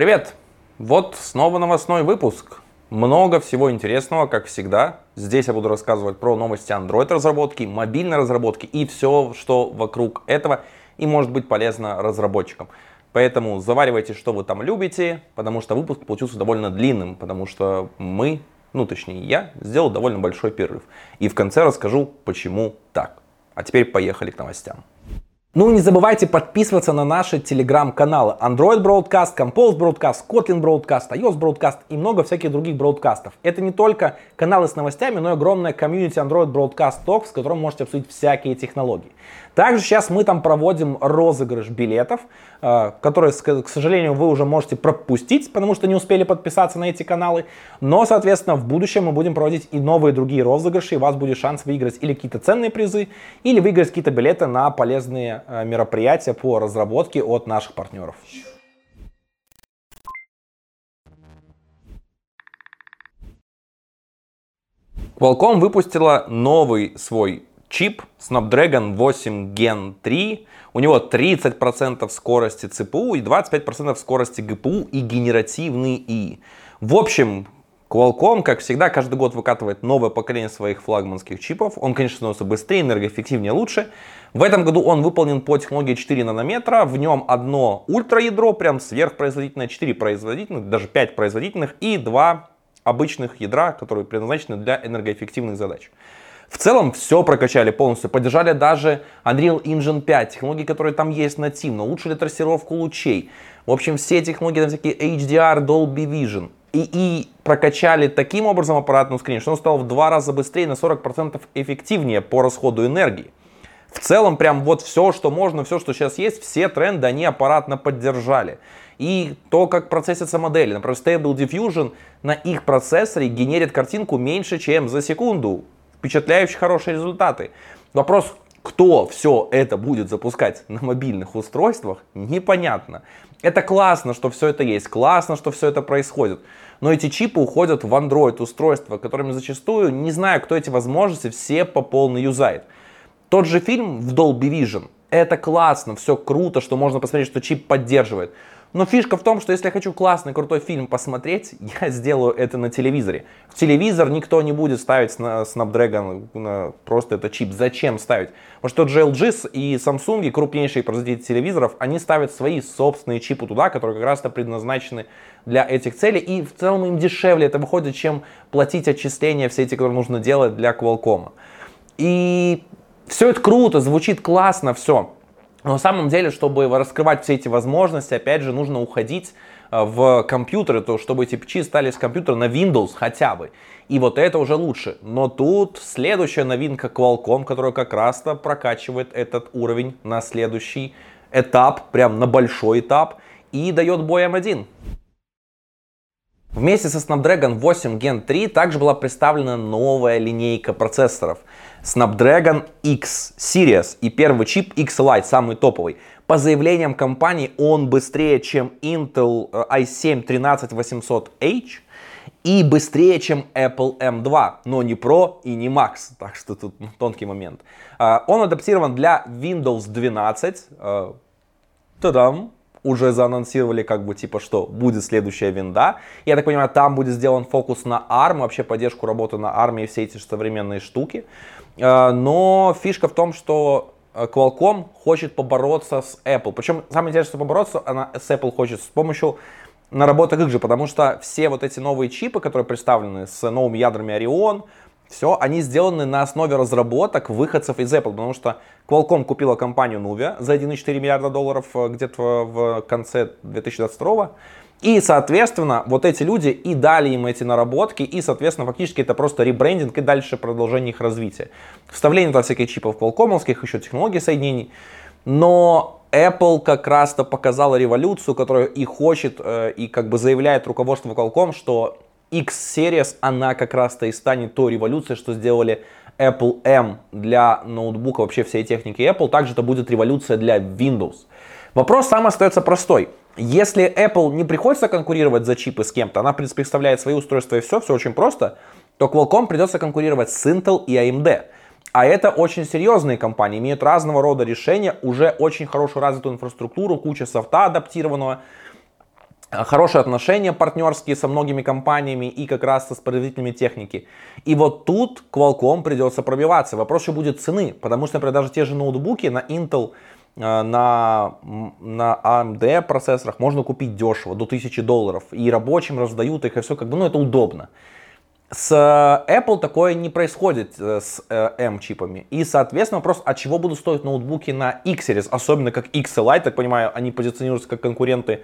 Привет! Вот снова новостной выпуск. Много всего интересного, как всегда. Здесь я буду рассказывать про новости Android разработки, мобильной разработки и все, что вокруг этого и может быть полезно разработчикам. Поэтому заваривайте, что вы там любите, потому что выпуск получился довольно длинным, потому что мы, ну точнее я, сделал довольно большой перерыв. И в конце расскажу, почему так. А теперь поехали к новостям. Ну и не забывайте подписываться на наши телеграм-каналы Android Broadcast, Compose Broadcast, Kotlin Broadcast, iOS Broadcast и много всяких других бродкастов. Это не только каналы с новостями, но и огромная комьюнити Android Broadcast Talks, с которым можете обсудить всякие технологии. Также сейчас мы там проводим розыгрыш билетов, э, которые, к сожалению, вы уже можете пропустить, потому что не успели подписаться на эти каналы. Но, соответственно, в будущем мы будем проводить и новые другие розыгрыши, и у вас будет шанс выиграть или какие-то ценные призы, или выиграть какие-то билеты на полезные э, мероприятия по разработке от наших партнеров. Qualcomm выпустила новый свой чип Snapdragon 8 Gen 3. У него 30% скорости CPU и 25% скорости GPU и генеративный И. В общем, Qualcomm, как всегда, каждый год выкатывает новое поколение своих флагманских чипов. Он, конечно, становится быстрее, энергоэффективнее, лучше. В этом году он выполнен по технологии 4 нанометра. В нем одно ультраядро, прям сверхпроизводительное, 4 производительных, даже 5 производительных и 2 обычных ядра, которые предназначены для энергоэффективных задач. В целом все прокачали полностью, поддержали даже Unreal Engine 5, технологии, которые там есть нативно, улучшили трассировку лучей. В общем, все технологии, там всякие HDR, Dolby Vision. И, и прокачали таким образом аппаратную скрин, что он стал в два раза быстрее, на 40% эффективнее по расходу энергии. В целом, прям вот все, что можно, все, что сейчас есть, все тренды они аппаратно поддержали. И то, как процессятся модели. Например, Stable Diffusion на их процессоре генерит картинку меньше, чем за секунду впечатляющие хорошие результаты. Вопрос, кто все это будет запускать на мобильных устройствах, непонятно. Это классно, что все это есть, классно, что все это происходит. Но эти чипы уходят в Android устройства, которыми зачастую, не знаю, кто эти возможности, все по полной юзает. Тот же фильм в Dolby Vision, это классно, все круто, что можно посмотреть, что чип поддерживает. Но фишка в том, что если я хочу классный, крутой фильм посмотреть, я сделаю это на телевизоре. В телевизор никто не будет ставить на Snapdragon на просто это чип. Зачем ставить? Потому что LG и Samsung, крупнейшие производители телевизоров, они ставят свои собственные чипы туда, которые как раз-то предназначены для этих целей. И в целом им дешевле это выходит, чем платить отчисления все эти, которые нужно делать для Qualcomm. И все это круто, звучит классно, все. Но на самом деле, чтобы раскрывать все эти возможности, опять же, нужно уходить э, в компьютеры, то чтобы эти печи стали с компьютера на Windows хотя бы. И вот это уже лучше. Но тут следующая новинка Qualcomm, которая как раз-то прокачивает этот уровень на следующий этап, прям на большой этап, и дает бой M1. Вместе со Snapdragon 8 Gen 3 также была представлена новая линейка процессоров – Snapdragon X Series и первый чип X Lite, самый топовый. По заявлениям компании он быстрее, чем Intel i7 13800H и быстрее, чем Apple M2, но не Pro и не Max, так что тут тонкий момент. А, он адаптирован для Windows 12. А, тадам! Уже заанонсировали, как бы, типа, что будет следующая винда. Я так понимаю, там будет сделан фокус на ARM, вообще поддержку работы на ARM и все эти современные штуки. Э, но фишка в том, что э, Qualcomm хочет побороться с Apple. Причем самое интересное, что побороться она с Apple хочет с помощью наработок их же, потому что все вот эти новые чипы, которые представлены с новыми ядрами Orion, все, они сделаны на основе разработок выходцев из Apple, потому что Qualcomm купила компанию Nuvia за 1,4 миллиарда долларов э, где-то в конце 2022 и, соответственно, вот эти люди и дали им эти наработки, и, соответственно, фактически это просто ребрендинг и дальше продолжение их развития. Вставление туда всяких чипов колкомовских, еще технологий соединений. Но Apple как раз-то показала революцию, которую и хочет, э, и как бы заявляет руководство Qualcomm, что X-Series, она как раз-то и станет той революцией, что сделали Apple M для ноутбука, вообще всей техники Apple. Также это будет революция для Windows. Вопрос сам остается простой. Если Apple не приходится конкурировать за чипы с кем-то, она представляет свои устройства и все, все очень просто, то Qualcomm придется конкурировать с Intel и AMD. А это очень серьезные компании, имеют разного рода решения, уже очень хорошую развитую инфраструктуру, куча софта адаптированного. Хорошие отношения партнерские со многими компаниями и как раз со производителями техники. И вот тут Qualcomm придется пробиваться. Вопрос еще будет цены, потому что, например, даже те же ноутбуки на Intel, э, на, на AMD процессорах можно купить дешево, до 1000 долларов. И рабочим раздают их, и все как бы, ну это удобно. С э, Apple такое не происходит э, с M-чипами. И, соответственно, вопрос, от чего будут стоить ноутбуки на X-Series, особенно как XLI, так понимаю, они позиционируются как конкуренты Э,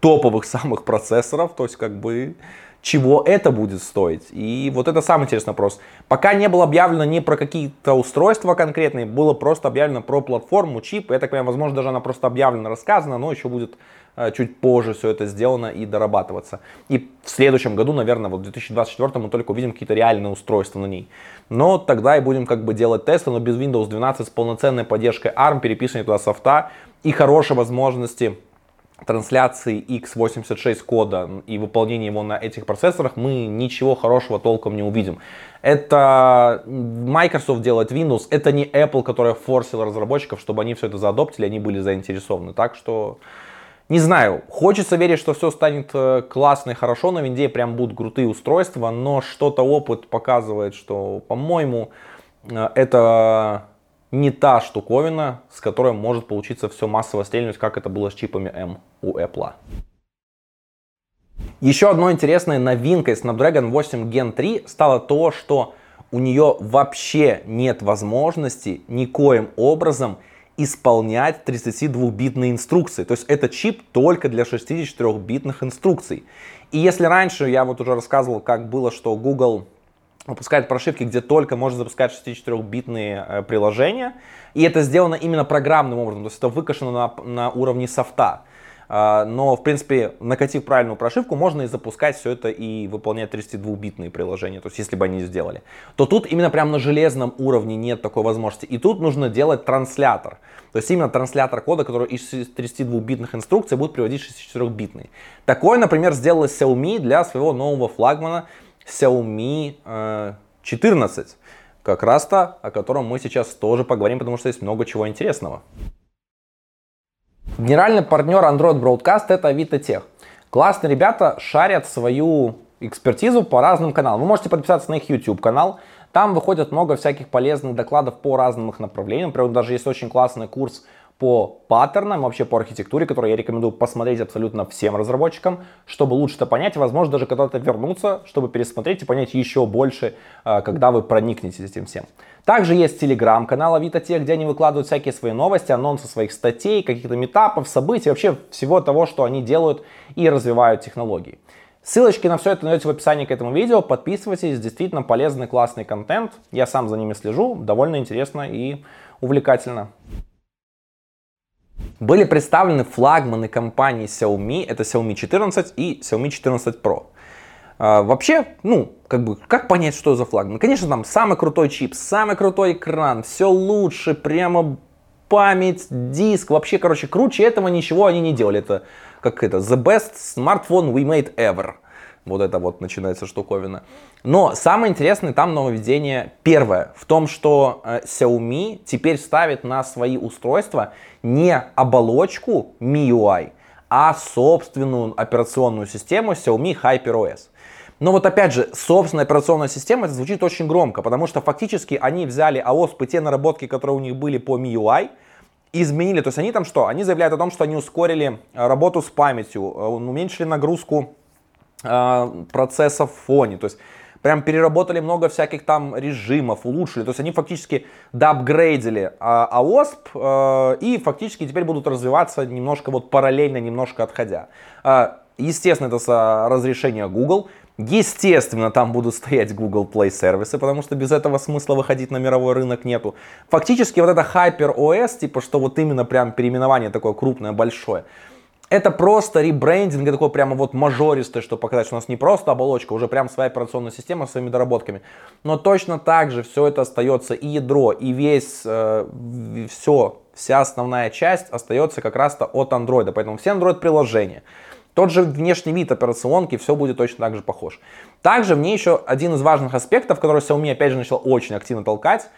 топовых самых процессоров, то есть как бы чего это будет стоить. И вот это самый интересный вопрос. Пока не было объявлено не про какие-то устройства конкретные, было просто объявлено про платформу, чип. Я так понимаю, возможно, даже она просто объявлена, рассказана, но еще будет э, чуть позже все это сделано и дорабатываться. И в следующем году, наверное, вот в 2024 мы только увидим какие-то реальные устройства на ней. Но тогда и будем как бы делать тесты, но без Windows 12 с полноценной поддержкой ARM, переписывания туда софта и хорошей возможности трансляции x86 кода и выполнения его на этих процессорах мы ничего хорошего толком не увидим. Это Microsoft делает Windows, это не Apple, которая форсила разработчиков, чтобы они все это заадоптили, они были заинтересованы. Так что, не знаю, хочется верить, что все станет э, классно и хорошо, на винде прям будут крутые устройства, но что-то опыт показывает, что, по-моему, э, это не та штуковина, с которой может получиться все массово стрельнуть, как это было с чипами M у Apple. Еще одной интересной новинкой Snapdragon 8 Gen 3 стало то, что у нее вообще нет возможности никоим образом исполнять 32-битные инструкции. То есть это чип только для 64-битных инструкций. И если раньше я вот уже рассказывал, как было, что Google выпускает прошивки, где только можно запускать 64-битные э, приложения. И это сделано именно программным образом, то есть это выкашено на, на уровне софта. Uh, но, в принципе, накатив правильную прошивку, можно и запускать все это и выполнять 32-битные приложения, то есть если бы они сделали. То тут именно прямо на железном уровне нет такой возможности. И тут нужно делать транслятор. То есть именно транслятор кода, который из 32-битных инструкций будет приводить 64-битный. Такой, например, сделала Xiaomi для своего нового флагмана Xiaomi 14. Э, как раз-то, о котором мы сейчас тоже поговорим, потому что есть много чего интересного. Генеральный партнер Android Broadcast это Avito Классные ребята шарят свою экспертизу по разным каналам. Вы можете подписаться на их YouTube канал. Там выходит много всяких полезных докладов по разным их направлениям. Например, даже есть очень классный курс по паттернам, вообще по архитектуре, которую я рекомендую посмотреть абсолютно всем разработчикам, чтобы лучше это понять, возможно, даже когда-то вернуться, чтобы пересмотреть и понять еще больше, а, когда вы проникнете этим всем. Также есть телеграм-канал Авито Тех, где они выкладывают всякие свои новости, анонсы своих статей, каких-то метапов, событий, вообще всего того, что они делают и развивают технологии. Ссылочки на все это найдете в описании к этому видео. Подписывайтесь, действительно полезный, классный контент. Я сам за ними слежу, довольно интересно и увлекательно. Были представлены флагманы компании Xiaomi, это Xiaomi 14 и Xiaomi 14 Pro. А, вообще, ну, как бы, как понять, что за флагман? Конечно, там самый крутой чип, самый крутой экран, все лучше, прямо память, диск, вообще, короче, круче этого ничего они не делали. Это как это, the best smartphone we made ever. Вот это вот начинается штуковина. Но самое интересное там нововведение первое. В том, что э, Xiaomi теперь ставит на свои устройства не оболочку MIUI, а собственную операционную систему Xiaomi HyperOS. Но вот опять же, собственная операционная система, это звучит очень громко, потому что фактически они взяли AOSP, те наработки, которые у них были по MIUI, изменили. То есть они там что? Они заявляют о том, что они ускорили э, работу с памятью, э, уменьшили нагрузку э, процесса в фоне. То есть прям переработали много всяких там режимов, улучшили. То есть они фактически доапгрейдили AOSP и фактически теперь будут развиваться немножко вот параллельно, немножко отходя. Естественно, это с разрешения Google. Естественно, там будут стоять Google Play сервисы, потому что без этого смысла выходить на мировой рынок нету. Фактически вот это Hyper OS, типа что вот именно прям переименование такое крупное, большое, это просто ребрендинг, такой прямо вот мажористый, чтобы показать, что у нас не просто оболочка, уже прям своя операционная система с своими доработками. Но точно так же все это остается и ядро, и весь, э, все, вся основная часть остается как раз-то от Android. Поэтому все Android приложения, тот же внешний вид операционки, все будет точно так же похож. Также в ней еще один из важных аспектов, который Xiaomi опять же начал очень активно толкать,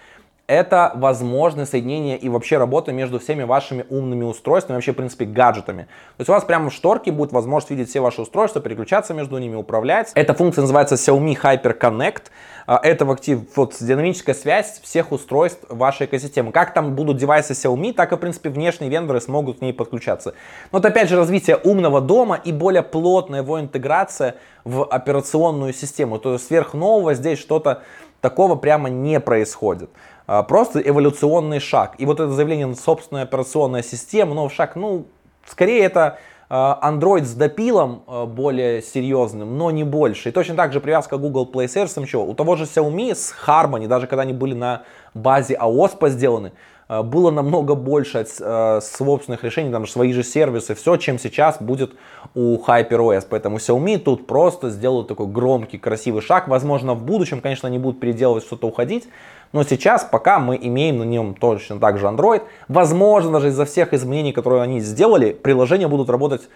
это возможное соединение и вообще работа между всеми вашими умными устройствами, вообще, в принципе, гаджетами. То есть у вас прямо в шторке будет возможность видеть все ваши устройства, переключаться между ними, управлять. Эта функция называется Xiaomi Hyper Connect. А, это в актив, вот динамическая связь всех устройств вашей экосистемы. Как там будут девайсы Xiaomi, так и, в принципе, внешние вендоры смогут к ней подключаться. Но это, опять же, развитие умного дома и более плотная его интеграция в операционную систему. То есть сверхнового здесь что-то такого прямо не происходит. А, просто эволюционный шаг. И вот это заявление на собственную операционную систему, новый шаг, ну, скорее это а, Android с допилом а, более серьезным, но не больше. И точно так же привязка Google Play Service, чего? У того же Xiaomi с Harmony, даже когда они были на базе AOSP сделаны, было намного больше собственных решений, там же свои же сервисы, все, чем сейчас будет у HyperOS. Поэтому Xiaomi тут просто сделают такой громкий, красивый шаг. Возможно, в будущем, конечно, они будут переделывать что-то, уходить, но сейчас пока мы имеем на нем точно так же Android. Возможно, даже из-за всех изменений, которые они сделали, приложения будут работать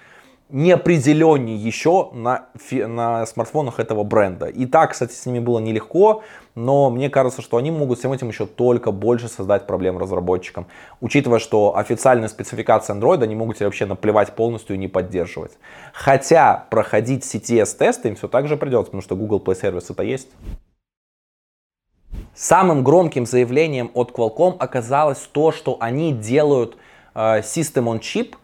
неопределеннее еще на, на смартфонах этого бренда. И так, кстати, с ними было нелегко, но мне кажется, что они могут всем этим еще только больше создать проблем разработчикам. Учитывая, что официальная спецификация Android они могут вообще наплевать полностью и не поддерживать. Хотя проходить CTS-тесты им все так же придется, потому что Google Play Service это есть. Самым громким заявлением от Qualcomm оказалось то, что они делают э, System on Chip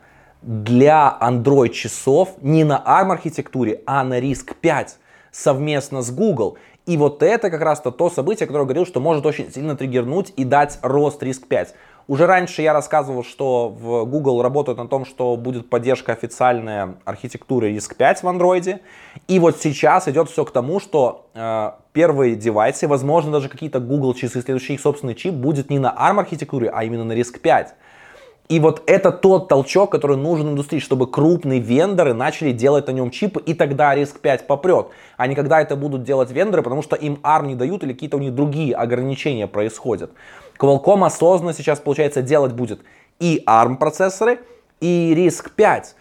для Android часов не на ARM архитектуре, а на RISC 5 совместно с Google. И вот это как раз-то то событие, которое говорил, что может очень сильно триггернуть и дать рост RISC 5. Уже раньше я рассказывал, что в Google работают на том, что будет поддержка официальной архитектуры RISC-5 в Android. И вот сейчас идет все к тому, что э, первые девайсы, возможно даже какие-то Google часы, следующий их собственный чип будет не на ARM архитектуре, а именно на RISC-5. И вот это тот толчок, который нужен индустрии, чтобы крупные вендоры начали делать на нем чипы, и тогда риск 5 попрет. А не когда это будут делать вендоры, потому что им ARM не дают или какие-то у них другие ограничения происходят. Qualcomm осознанно сейчас, получается, делать будет и ARM процессоры, и RISC 5.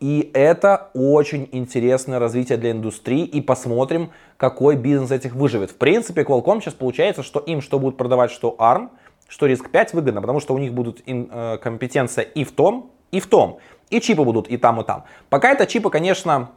И это очень интересное развитие для индустрии. И посмотрим, какой бизнес этих выживет. В принципе, Qualcomm сейчас получается, что им что будут продавать, что ARM, что RISC 5 выгодно, потому что у них будут ин, э, компетенция и в том, и в том. И чипы будут и там, и там. Пока это чипы, конечно,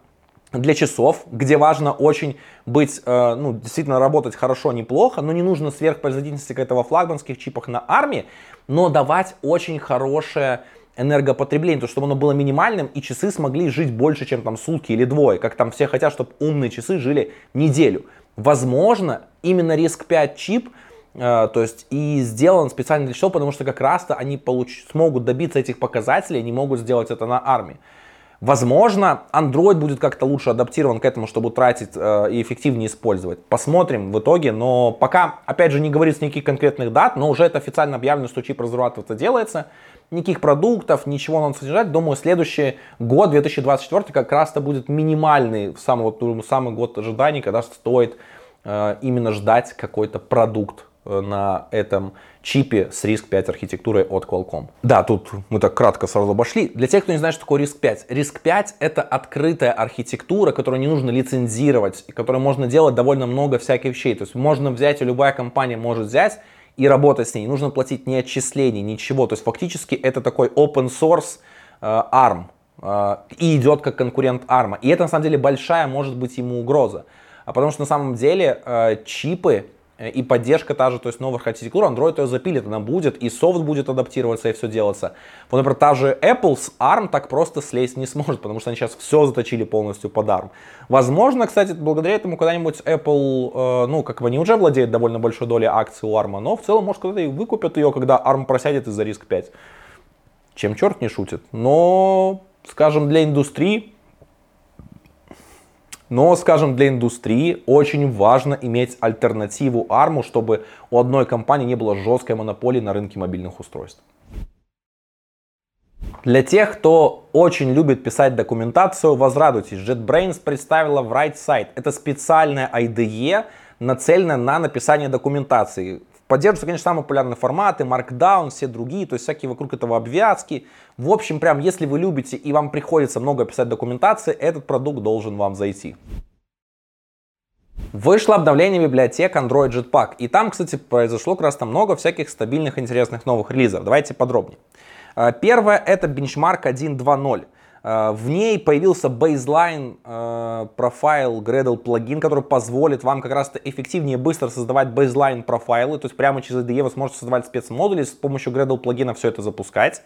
для часов, где важно очень быть, э, ну, действительно работать хорошо, неплохо, но не нужно сверхпроизводительности к этого флагманских чипах на армии, но давать очень хорошее энергопотребление, то чтобы оно было минимальным, и часы смогли жить больше, чем там сутки или двое, как там все хотят, чтобы умные часы жили неделю. Возможно, именно риск 5 чип, э, то есть и сделан специально для чего, потому что как раз-то они получ- смогут добиться этих показателей, они могут сделать это на армии. Возможно, Android будет как-то лучше адаптирован к этому, чтобы тратить э, и эффективнее использовать. Посмотрим в итоге, но пока, опять же, не говорится никаких конкретных дат, но уже это официально объявлено, что чип разрабатываться делается. Никаких продуктов, ничего надо содержать. Думаю, следующий год, 2024, как раз-то будет минимальный, самый, вот, самый год ожиданий, когда стоит э, именно ждать какой-то продукт на этом чипе с RISC-5 архитектурой от Qualcomm. Да, тут мы так кратко сразу обошли. Для тех, кто не знает, что такое RISC-5. RISC-5 это открытая архитектура, которую не нужно лицензировать, и которой можно делать довольно много всяких вещей. То есть можно взять, и любая компания может взять и работать с ней. Не нужно платить ни отчислений, ничего. То есть фактически это такой open source э, ARM. Э, и идет как конкурент ARM. И это на самом деле большая может быть ему угроза. А потому что на самом деле э, чипы Э, и поддержка та же, то есть новых архитектур, Android ее запилит, она будет, и софт будет адаптироваться, и все делаться. Вот, например, та же Apple с ARM так просто слезть не сможет, потому что они сейчас все заточили полностью под ARM. Возможно, кстати, благодаря этому когда-нибудь Apple, э, ну, как бы они уже владеют довольно большой долей акций у ARM, но в целом, может, когда-то и выкупят ее, когда ARM просядет из-за риск 5. Чем черт не шутит. Но, скажем, для индустрии но, скажем, для индустрии очень важно иметь альтернативу ARM, чтобы у одной компании не было жесткой монополии на рынке мобильных устройств. Для тех, кто очень любит писать документацию, возрадуйтесь, JetBrains представила в WriteSite. Это специальная IDE, нацеленная на написание документации. Поддерживаются, конечно, самые популярные форматы, Markdown, все другие, то есть всякие вокруг этого обвязки. В общем, прям, если вы любите и вам приходится много писать документации, этот продукт должен вам зайти. Вышло обновление библиотек Android Jetpack. И там, кстати, произошло как раз там много всяких стабильных, интересных новых релизов. Давайте подробнее. А, первое это бенчмарк 1.2.0. А, в ней появился baseline э, профайл Gradle плагин, который позволит вам как раз эффективнее и быстро создавать baseline профайлы. То есть прямо через IDE вы сможете создавать спецмодули, с помощью Gradle плагина все это запускать.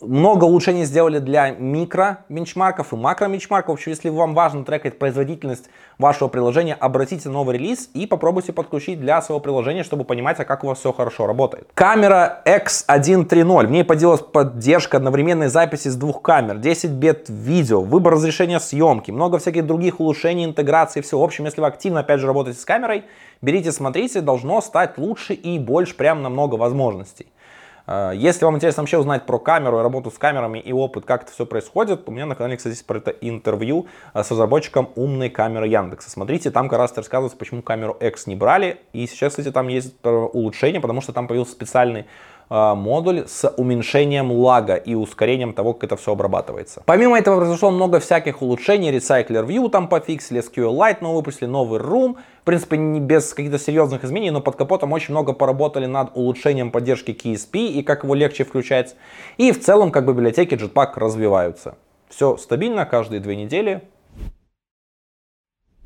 Много улучшений сделали для микро бенчмарков и макро бенчмарков. В общем, если вам важно трекать производительность вашего приложения, обратите новый релиз и попробуйте подключить для своего приложения, чтобы понимать, а как у вас все хорошо работает. Камера X130. В ней поделилась поддержка одновременной записи с двух камер, 10 бит видео, выбор разрешения съемки, много всяких других улучшений, интеграции, все. В общем, если вы активно, опять же, работаете с камерой, берите, смотрите, должно стать лучше и больше, прям намного возможностей. Э, если вам интересно вообще узнать про камеру, работу с камерами и опыт, как это все происходит, у меня на канале, кстати, про это интервью э, с разработчиком умной камеры Яндекса. Смотрите, там как раз рассказывается, почему камеру X не брали. И сейчас, кстати, там есть э, улучшение, потому что там появился специальный модуль с уменьшением лага и ускорением того, как это все обрабатывается. Помимо этого произошло много всяких улучшений. Recycler View там пофиксили, SQLite новый выпустили, новый Room. В принципе, не без каких-то серьезных изменений, но под капотом очень много поработали над улучшением поддержки KSP и как его легче включать. И в целом, как бы библиотеки Jetpack развиваются. Все стабильно, каждые две недели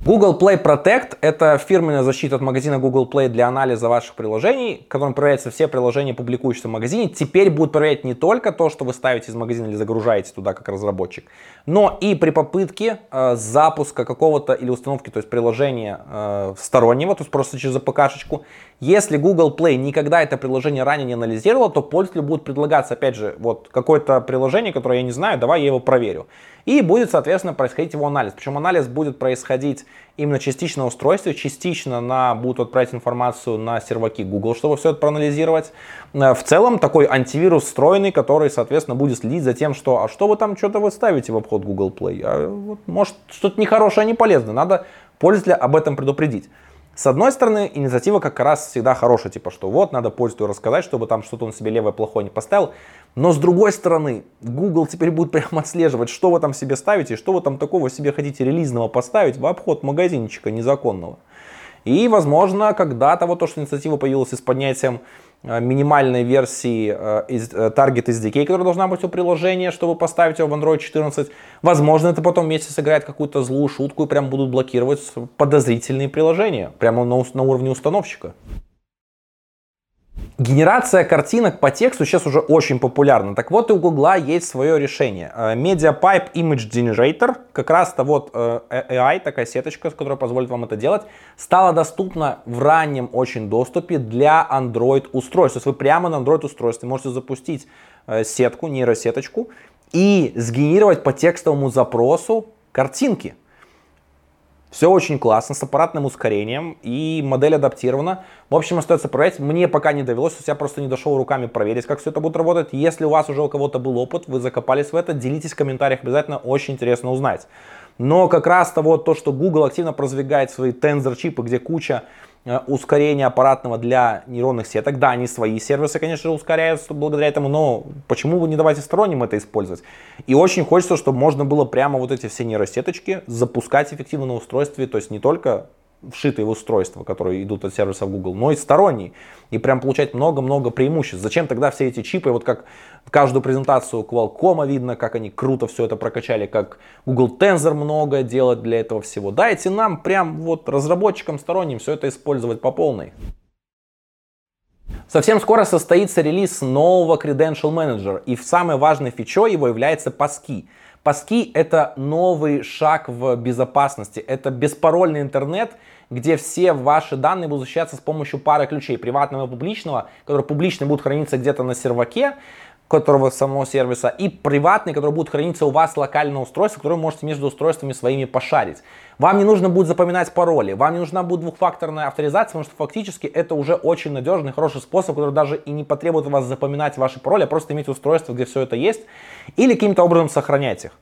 Google Play Protect — это фирменная защита от магазина Google Play для анализа ваших приложений, которым проверяются все приложения, публикующиеся в магазине. Теперь будут проверять не только то, что вы ставите из магазина или загружаете туда как разработчик, но и при попытке э, запуска какого-то или установки, то есть приложения э, стороннего, то есть просто через АПК-шечку. Если Google Play никогда это приложение ранее не анализировал, то пользователю будет предлагаться, опять же, вот какое-то приложение, которое я не знаю, давай я его проверю. И будет, соответственно, происходить его анализ. Причем анализ будет происходить именно частично на устройстве, частично на, будут отправить информацию на серваки Google, чтобы все это проанализировать. Э, в целом такой антивирус встроенный, который, соответственно, будет следить за тем, что а что вы там что-то вы ставите в обход Google Play. А, вот, может что-то нехорошее, не полезное. Надо пользователя об этом предупредить. С одной стороны, инициатива как раз всегда хорошая, типа, что вот, надо пользователю рассказать, чтобы там что-то он себе левое плохое не поставил. Но с другой стороны, Google теперь будет прямо отслеживать, что вы там себе ставите, что вы там такого себе хотите релизного поставить в обход магазинчика незаконного. И, возможно, когда-то вот то, что инициатива появилась с поднятием Э, минимальной версии э, э, Target SDK, которая должна быть у приложения, чтобы поставить его в Android 14. Возможно, это потом вместе сыграет какую-то злую шутку и прям будут блокировать подозрительные приложения прямо на, на уровне установщика. Генерация картинок по тексту сейчас уже очень популярна. Так вот, и у Гугла есть свое решение. Э, MediaPipe Image Generator, как раз-то вот э, AI, такая сеточка, которая позволит вам это делать, стала доступна в раннем очень доступе для Android устройств. То есть вы прямо на Android устройстве можете запустить э, сетку, нейросеточку и сгенерировать по текстовому запросу картинки. Все очень классно, с аппаратным ускорением, и модель адаптирована. В общем, остается проверять. Мне пока не довелось, я просто не дошел руками проверить, как все это будет работать. Если у вас уже у кого-то был опыт, вы закопались в это, делитесь в комментариях, обязательно очень интересно узнать. Но как раз-то вот то, что Google активно продвигает свои Tensor чипы, где куча ускорение аппаратного для нейронных сеток. Да, они свои сервисы, конечно же, ускоряются благодаря этому, но почему вы не давайте сторонним это использовать? И очень хочется, чтобы можно было прямо вот эти все нейросеточки запускать эффективно на устройстве, то есть не только вшитые в устройства, которые идут от сервисов Google, но и сторонние. И прям получать много-много преимуществ. Зачем тогда все эти чипы, вот как каждую презентацию Qualcomm видно, как они круто все это прокачали, как Google Tensor много делает для этого всего. Дайте нам прям вот разработчикам сторонним все это использовать по полной. Совсем скоро состоится релиз нового Credential Manager, и самой важной фичой его является Passkey. Паски — это новый шаг в безопасности. Это беспарольный интернет, где все ваши данные будут защищаться с помощью пары ключей, приватного и публичного, которые публично будут храниться где-то на серваке, которого самого сервиса, и приватный, который будет храниться у вас локально на устройстве, который вы можете между устройствами своими пошарить. Вам не нужно будет запоминать пароли, вам не нужна будет двухфакторная авторизация, потому что фактически это уже очень надежный, хороший способ, который даже и не потребует вас запоминать ваши пароли, а просто иметь устройство, где все это есть, или каким-то образом сохранять их.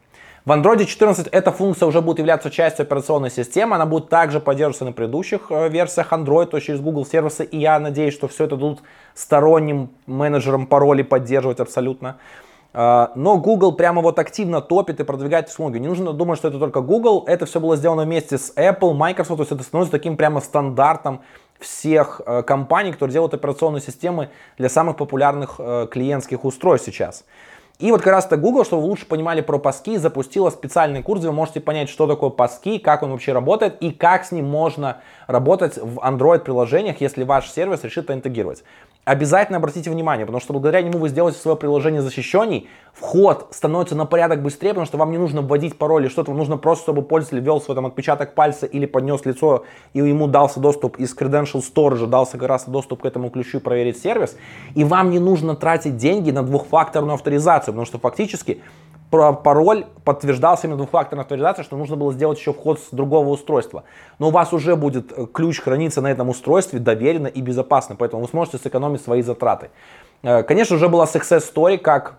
В Android 14 эта функция уже будет являться частью операционной системы, она будет также поддерживаться на предыдущих э, версиях Android, то есть через Google сервисы, и я надеюсь, что все это будут сторонним менеджером паролей поддерживать абсолютно. А, но Google прямо вот активно топит и продвигает технологию. Не нужно думать, что это только Google. Это все было сделано вместе с Apple, Microsoft. То есть это становится таким прямо стандартом всех э, компаний, которые делают операционные системы для самых популярных э, клиентских устройств сейчас. И вот как раз-то Google, чтобы вы лучше понимали про паски, запустила специальный курс, где вы можете понять, что такое паски, как он вообще работает и как с ним можно работать в Android-приложениях, если ваш сервис решит интегрировать обязательно обратите внимание, потому что благодаря нему вы сделаете свое приложение защищенней, вход становится на порядок быстрее, потому что вам не нужно вводить пароль или что-то, вам нужно просто, чтобы пользователь ввел свой там отпечаток пальца или поднес лицо, и ему дался доступ из Credential Storage, дался как раз доступ к этому ключу проверить сервис, и вам не нужно тратить деньги на двухфакторную авторизацию, потому что фактически пароль подтверждался именно двухфакторной авторизацией, что нужно было сделать еще вход с другого устройства. Но у вас уже будет э, ключ храниться на этом устройстве доверенно и безопасно, поэтому вы сможете сэкономить свои затраты. Э, конечно, уже была success story, как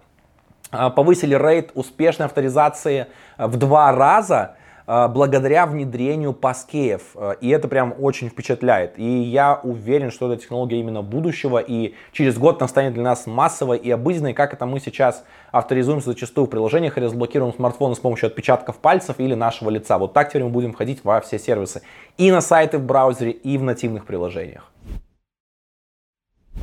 э, повысили рейд успешной авторизации в два раза а, благодаря внедрению паскеев. А, и это прям очень впечатляет. И я уверен, что эта технология именно будущего, и через год она станет для нас массовой и обыденной, как это мы сейчас авторизуемся зачастую в приложениях и разблокируем смартфоны с помощью отпечатков пальцев или нашего лица. Вот так теперь мы будем входить во все сервисы. И на сайты в браузере, и в нативных приложениях.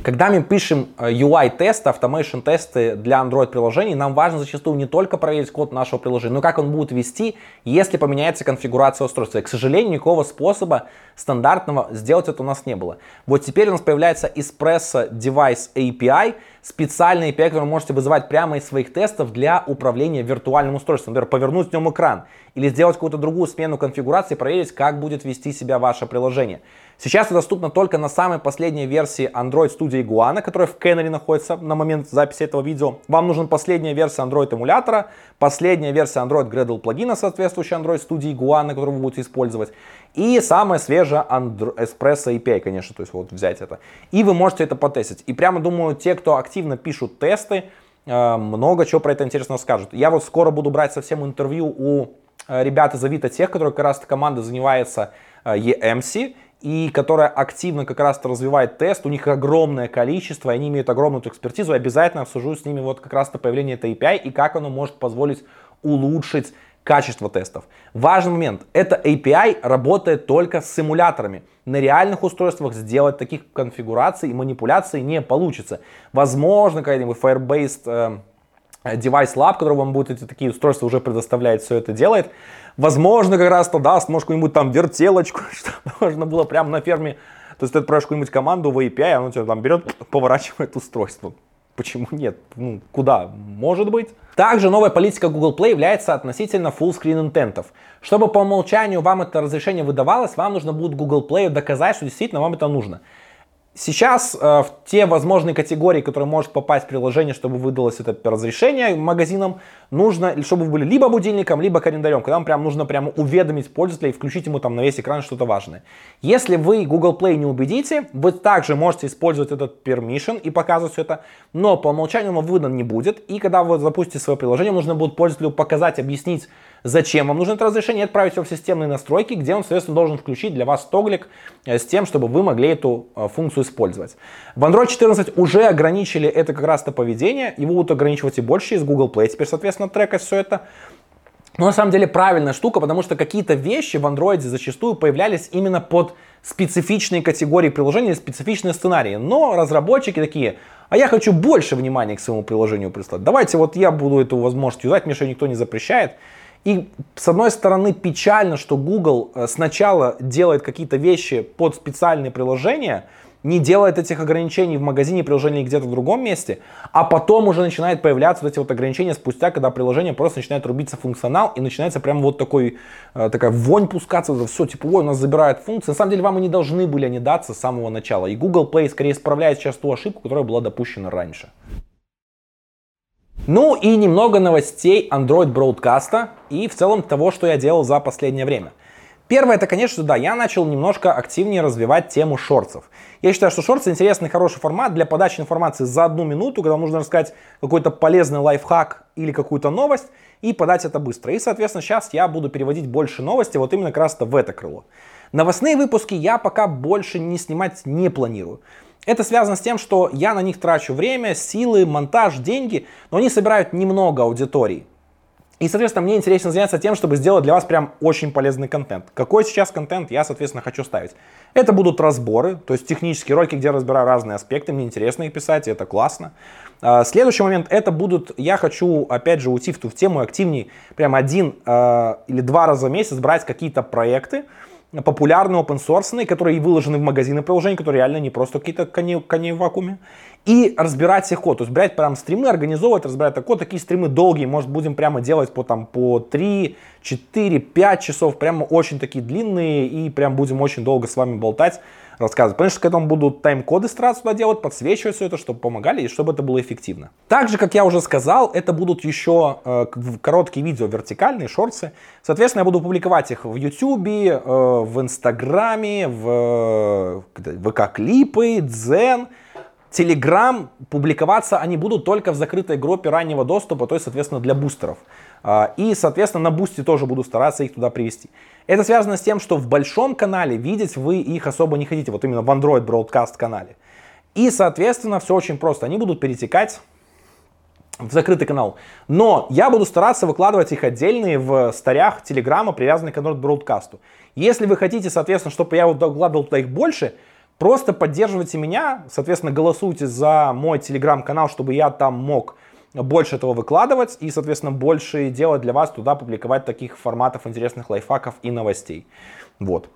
Когда мы пишем UI-тесты, э, automation-тесты для Android-приложений, нам важно зачастую не только проверить код нашего приложения, но как он будет вести, если поменяется конфигурация устройства. И, к сожалению, никакого способа стандартного сделать это у нас не было. Вот теперь у нас появляется Espresso Device API, специальный API, который вы можете вызывать прямо из своих тестов для управления виртуальным устройством. Например, повернуть в нем экран или сделать какую-то другую смену конфигурации, проверить, как будет вести себя ваше приложение. Сейчас это доступно только на самой последней версии Android Studio Iguana, которая в Canary находится на момент записи этого видео. Вам нужна последняя версия Android эмулятора, последняя версия Android Gradle плагина, соответствующая Android Studio Iguana, которую вы будете использовать. И самая свежая Andro- Espresso API, конечно, то есть вот взять это. И вы можете это потестить. И прямо думаю, те, кто активно пишут тесты, э, много чего про это интересного скажут. Я вот скоро буду брать совсем интервью у э, ребят из Авито Тех, которые как раз команда занимается э, EMC, и которая активно как раз развивает тест, у них огромное количество, они имеют огромную экспертизу, обязательно обсужу с ними вот как раз-то появление этой API и как оно может позволить улучшить качество тестов. Важный момент, эта API работает только с симуляторами. На реальных устройствах сделать таких конфигураций и манипуляций не получится. Возможно, какая-нибудь Firebase э, Device Lab, который вам будет эти такие устройства уже предоставляет, все это делает. Возможно, как раз-то даст, может, какую-нибудь там вертелочку, чтобы можно было прямо на ферме. То есть ты отправишь какую-нибудь команду в API, оно тебя там берет, поворачивает устройство. Почему нет? Ну, куда? Может быть. Также новая политика Google Play является относительно full screen интентов. Чтобы по умолчанию вам это разрешение выдавалось, вам нужно будет Google Play доказать, что действительно вам это нужно. Сейчас э, в те возможные категории, которые может попасть приложение, чтобы выдалось это разрешение магазинам, нужно, чтобы были либо будильником, либо календарем, когда вам прям нужно прямо уведомить пользователя и включить ему там на весь экран что-то важное. Если вы Google Play не убедите, вы также можете использовать этот permission и показывать все это, но по умолчанию он выдан не будет. И когда вы запустите свое приложение, нужно будет пользователю показать, объяснить, зачем вам нужно это разрешение, отправить его в системные настройки, где он, соответственно, должен включить для вас тоглик э, с тем, чтобы вы могли эту э, функцию использовать. В Android 14 уже ограничили это как раз-то поведение, его будут ограничивать и больше из Google Play, теперь, соответственно, трекать все это. Но на самом деле правильная штука, потому что какие-то вещи в Android зачастую появлялись именно под специфичные категории приложения, специфичные сценарии. Но разработчики такие, а я хочу больше внимания к своему приложению прислать. Давайте вот я буду эту возможность юзать, мне что никто не запрещает. И с одной стороны печально, что Google э, сначала делает какие-то вещи под специальные приложения, не делает этих ограничений в магазине приложений где-то в другом месте, а потом уже начинает появляться вот эти вот ограничения спустя, когда приложение просто начинает рубиться функционал и начинается прям вот такой, э, такая вонь пускаться, все, типа, ой, у нас забирают функции. На самом деле вам и не должны были они даться с самого начала. И Google Play скорее исправляет сейчас ту ошибку, которая была допущена раньше. Ну и немного новостей Android Broadcast и в целом того, что я делал за последнее время. Первое, это, конечно, да, я начал немножко активнее развивать тему шорцев. Я считаю, что шорты интересный, хороший формат для подачи информации за одну минуту, когда нужно рассказать какой-то полезный лайфхак или какую-то новость, и подать это быстро. И, соответственно, сейчас я буду переводить больше новости вот именно как раз в это крыло. Новостные выпуски я пока больше не снимать не планирую. Это связано с тем, что я на них трачу время, силы, монтаж, деньги, но они собирают немного аудитории. И, соответственно, мне интересно заняться тем, чтобы сделать для вас прям очень полезный контент. Какой сейчас контент я, соответственно, хочу ставить? Это будут разборы, то есть технические ролики, где я разбираю разные аспекты, мне интересно их писать, и это классно. А, следующий момент, это будут, я хочу, опять же, уйти в ту в тему активнее, прям один э, или два раза в месяц брать какие-то проекты, популярные, open source, которые выложены в магазины приложений, которые реально не просто какие-то кони, кони в вакууме, и разбирать их код. То есть брать прям стримы, организовывать, разбирать этот код. Такие стримы долгие, может будем прямо делать по, там, по 3, 4, 5 часов, прямо очень такие длинные, и прям будем очень долго с вами болтать рассказывать. Потому что к этому будут тайм-коды стараться туда делать, подсвечивать все это, чтобы помогали и чтобы это было эффективно. Также, как я уже сказал, это будут еще э, короткие видео вертикальные, шорты. Соответственно, я буду публиковать их в YouTube, э, в Инстаграме, в ВК-клипы, Дзен. Телеграм публиковаться они будут только в закрытой группе раннего доступа, то есть, соответственно, для бустеров. А, и, соответственно, на бусте тоже буду стараться их туда привести. Это связано с тем, что в большом канале видеть вы их особо не хотите, вот именно в Android Broadcast канале. И, соответственно, все очень просто. Они будут перетекать в закрытый канал. Но я буду стараться выкладывать их отдельные в старях Телеграма, привязанных к Android Broadcast. Если вы хотите, соответственно, чтобы я выкладывал туда их больше, просто поддерживайте меня, соответственно, голосуйте за мой Телеграм-канал, чтобы я там мог больше этого выкладывать и, соответственно, больше делать для вас туда, публиковать таких форматов интересных лайфхаков и новостей. Вот.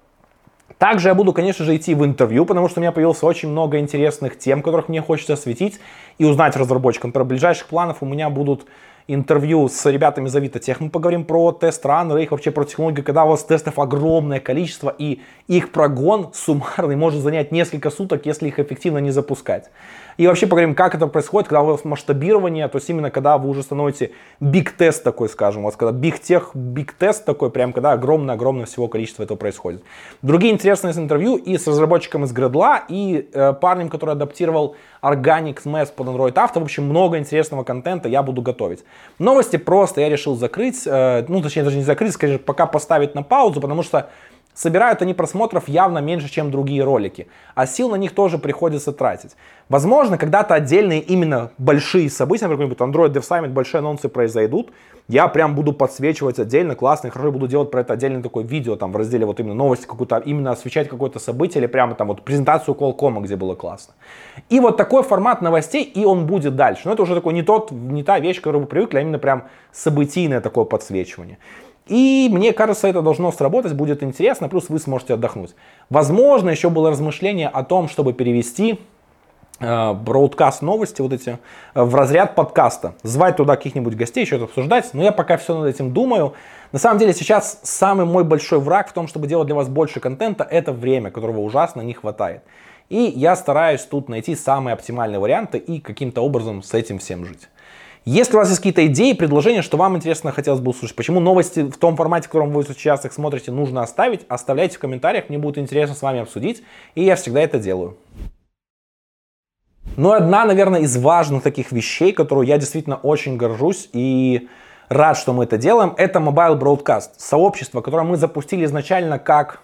Также я буду, конечно же, идти в интервью, потому что у меня появилось очень много интересных тем, которых мне хочется осветить и узнать разработчикам. Про ближайших планов у меня будут интервью с ребятами из Авито Тех. Мы поговорим про тест-раннеры, их вообще про технологию, когда у вас тестов огромное количество, и их прогон суммарный может занять несколько суток, если их эффективно не запускать. И вообще поговорим, как это происходит, когда у вас масштабирование, то есть именно когда вы уже становите big тест такой, скажем, вот когда big тех, big тест такой, прям когда огромное-огромное всего количества этого происходит. Другие интересные интервью и с разработчиком из Gradle, и э, парнем, который адаптировал Organic Mesh под Android Auto. В общем, много интересного контента я буду готовить. Новости просто я решил закрыть, э, ну точнее даже не закрыть, скорее пока поставить на паузу, потому что Собирают они просмотров явно меньше, чем другие ролики, а сил на них тоже приходится тратить. Возможно, когда-то отдельные именно большие события, например, Android Dev Summit, большие анонсы произойдут, я прям буду подсвечивать отдельно, классно и хорошо, буду делать про это отдельное такое видео, там в разделе вот именно новости какую-то, именно освещать какое-то событие или прямо там вот презентацию Qualcomm, где было классно. И вот такой формат новостей, и он будет дальше. Но это уже такой не тот, не та вещь, к которой вы привыкли, а именно прям событийное такое подсвечивание. И мне кажется, это должно сработать, будет интересно, плюс вы сможете отдохнуть. Возможно, еще было размышление о том, чтобы перевести э, broadcast новости вот эти э, в разряд подкаста. Звать туда каких-нибудь гостей, что-то обсуждать. Но я пока все над этим думаю. На самом деле сейчас самый мой большой враг в том, чтобы делать для вас больше контента, это время, которого ужасно не хватает. И я стараюсь тут найти самые оптимальные варианты и каким-то образом с этим всем жить. Если у вас есть какие-то идеи, предложения, что вам интересно хотелось бы услышать, почему новости в том формате, в котором вы сейчас их смотрите, нужно оставить, оставляйте в комментариях, мне будет интересно с вами обсудить, и я всегда это делаю. Но одна, наверное, из важных таких вещей, которую я действительно очень горжусь и рад, что мы это делаем, это Mobile Broadcast. Сообщество, которое мы запустили изначально как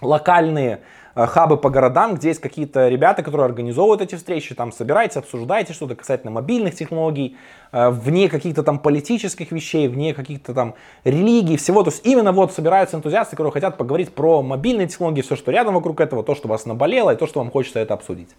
локальные хабы по городам, где есть какие-то ребята, которые организовывают эти встречи, там собираетесь, обсуждаете что-то касательно мобильных технологий, э, вне каких-то там политических вещей, вне каких-то там религий, всего. То есть именно вот собираются энтузиасты, которые хотят поговорить про мобильные технологии, все, что рядом вокруг этого, то, что вас наболело и то, что вам хочется это обсудить.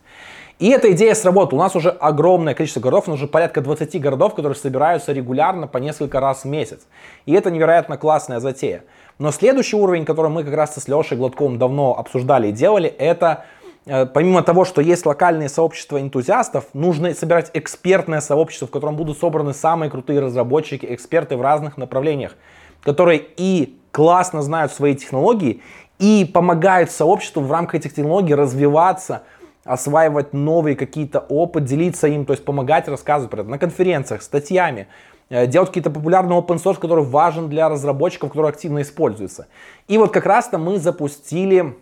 И эта идея сработала. У нас уже огромное количество городов, у нас уже порядка 20 городов, которые собираются регулярно по несколько раз в месяц. И это невероятно классная затея. Но следующий уровень, который мы как раз с Лешей Гладковым давно обсуждали и делали, это э, помимо того, что есть локальные сообщества энтузиастов, нужно собирать экспертное сообщество, в котором будут собраны самые крутые разработчики, эксперты в разных направлениях, которые и классно знают свои технологии, и помогают сообществу в рамках этих технологий развиваться, осваивать новые какие-то опыт, делиться им, то есть помогать рассказывать про это на конференциях, статьями, Э, делать какие-то популярные open source, который важен для разработчиков, который активно используется. И вот как раз-то мы запустили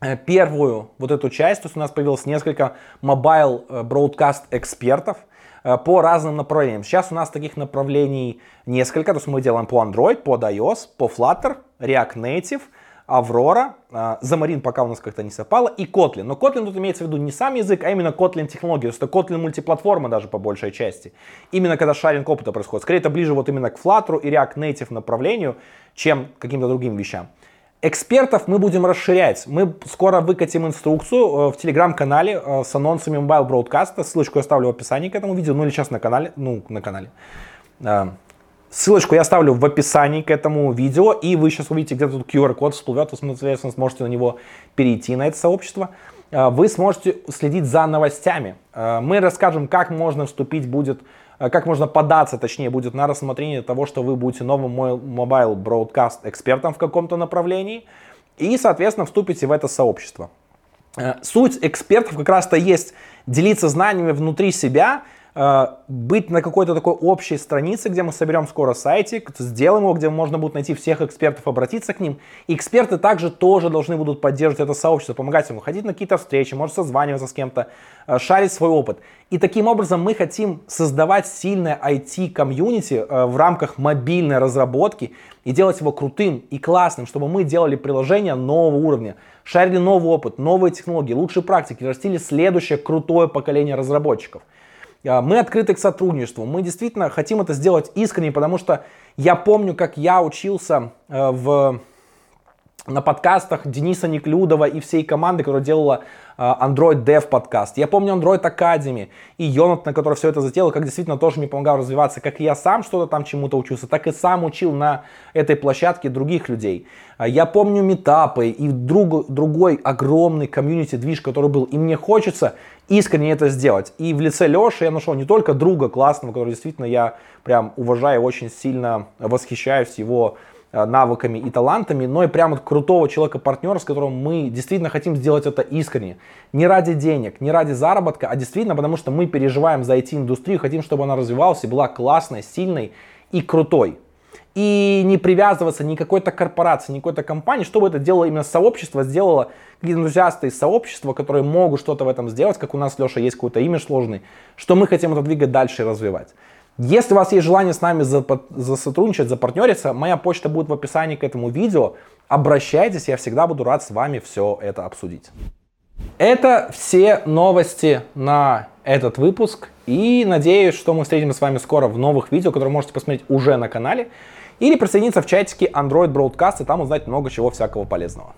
э, первую вот эту часть, то есть у нас появилось несколько mobile э, broadcast экспертов по разным направлениям. Сейчас у нас таких направлений несколько, то есть мы делаем по Android, по iOS, по Flutter, React Native, Аврора, Замарин пока у нас как-то не совпало, и Kotlin. Но Kotlin тут имеется в виду не сам язык, а именно Kotlin технология. То есть Kotlin мультиплатформа даже по большей части. Именно когда шаринг опыта происходит. Скорее это ближе вот именно к Flutter и React Native направлению, чем к каким-то другим вещам. Экспертов мы будем расширять. Мы скоро выкатим инструкцию э, в телеграм-канале э, с анонсами Mobile Broadcast. Ссылочку я оставлю в описании к этому видео, ну или сейчас на канале, ну на канале. Ссылочку я оставлю в описании к этому видео, и вы сейчас увидите, где тут QR-код всплывет, вы, соответственно, сможете на него перейти, на это сообщество. А, вы сможете следить за новостями. А, мы расскажем, как можно вступить будет, а, как можно податься, точнее, будет на рассмотрение того, что вы будете новым mobile broadcast экспертом в каком-то направлении, и, соответственно, вступите в это сообщество. Суть экспертов как раз-то есть делиться знаниями внутри себя, быть на какой-то такой общей странице, где мы соберем скоро сайтик, сделаем его, где можно будет найти всех экспертов, обратиться к ним. И эксперты также тоже должны будут поддерживать это сообщество, помогать ему ходить на какие-то встречи, может созваниваться с кем-то, э, шарить свой опыт. И таким образом мы хотим создавать сильное IT-комьюнити э, в рамках мобильной разработки и делать его крутым и классным, чтобы мы делали приложения нового уровня, шарили новый опыт, новые технологии, лучшие практики, растили следующее крутое поколение разработчиков – мы открыты к сотрудничеству. Мы действительно хотим это сделать искренне, потому что я помню, как я учился э, в на подкастах Дениса Неклюдова и всей команды, которая делала uh, Android Dev подкаст. Я помню Android Academy и Йонат, на который все это затеял, как действительно тоже мне помогал развиваться. Как я сам что-то там чему-то учился, так и сам учил на этой площадке других людей. Uh, я помню метапы и друг, другой огромный комьюнити-движ, который был. И мне хочется искренне это сделать. И в лице Леши я нашел не только друга классного, который действительно я прям уважаю, очень сильно восхищаюсь его Э, навыками и талантами, но и прямо крутого человека-партнера, с которым мы действительно хотим сделать это искренне. Не ради денег, не ради заработка, а действительно потому, что мы переживаем за IT-индустрию, хотим, чтобы она развивалась и была классной, сильной и крутой. И не привязываться ни к какой-то корпорации, ни к какой-то компании, чтобы это делало именно сообщество, сделало энтузиасты из сообщества, которые могут что-то в этом сделать, как у нас, Леша, есть какой-то имидж сложный, что мы хотим это двигать дальше и развивать. Если у вас есть желание с нами засотрудничать, запартнериться, моя почта будет в описании к этому видео. Обращайтесь, я всегда буду рад с вами все это обсудить. Это все новости на этот выпуск. И надеюсь, что мы встретимся с вами скоро в новых видео, которые можете посмотреть уже на канале. Или присоединиться в чатике Android Broadcast и там узнать много чего всякого полезного.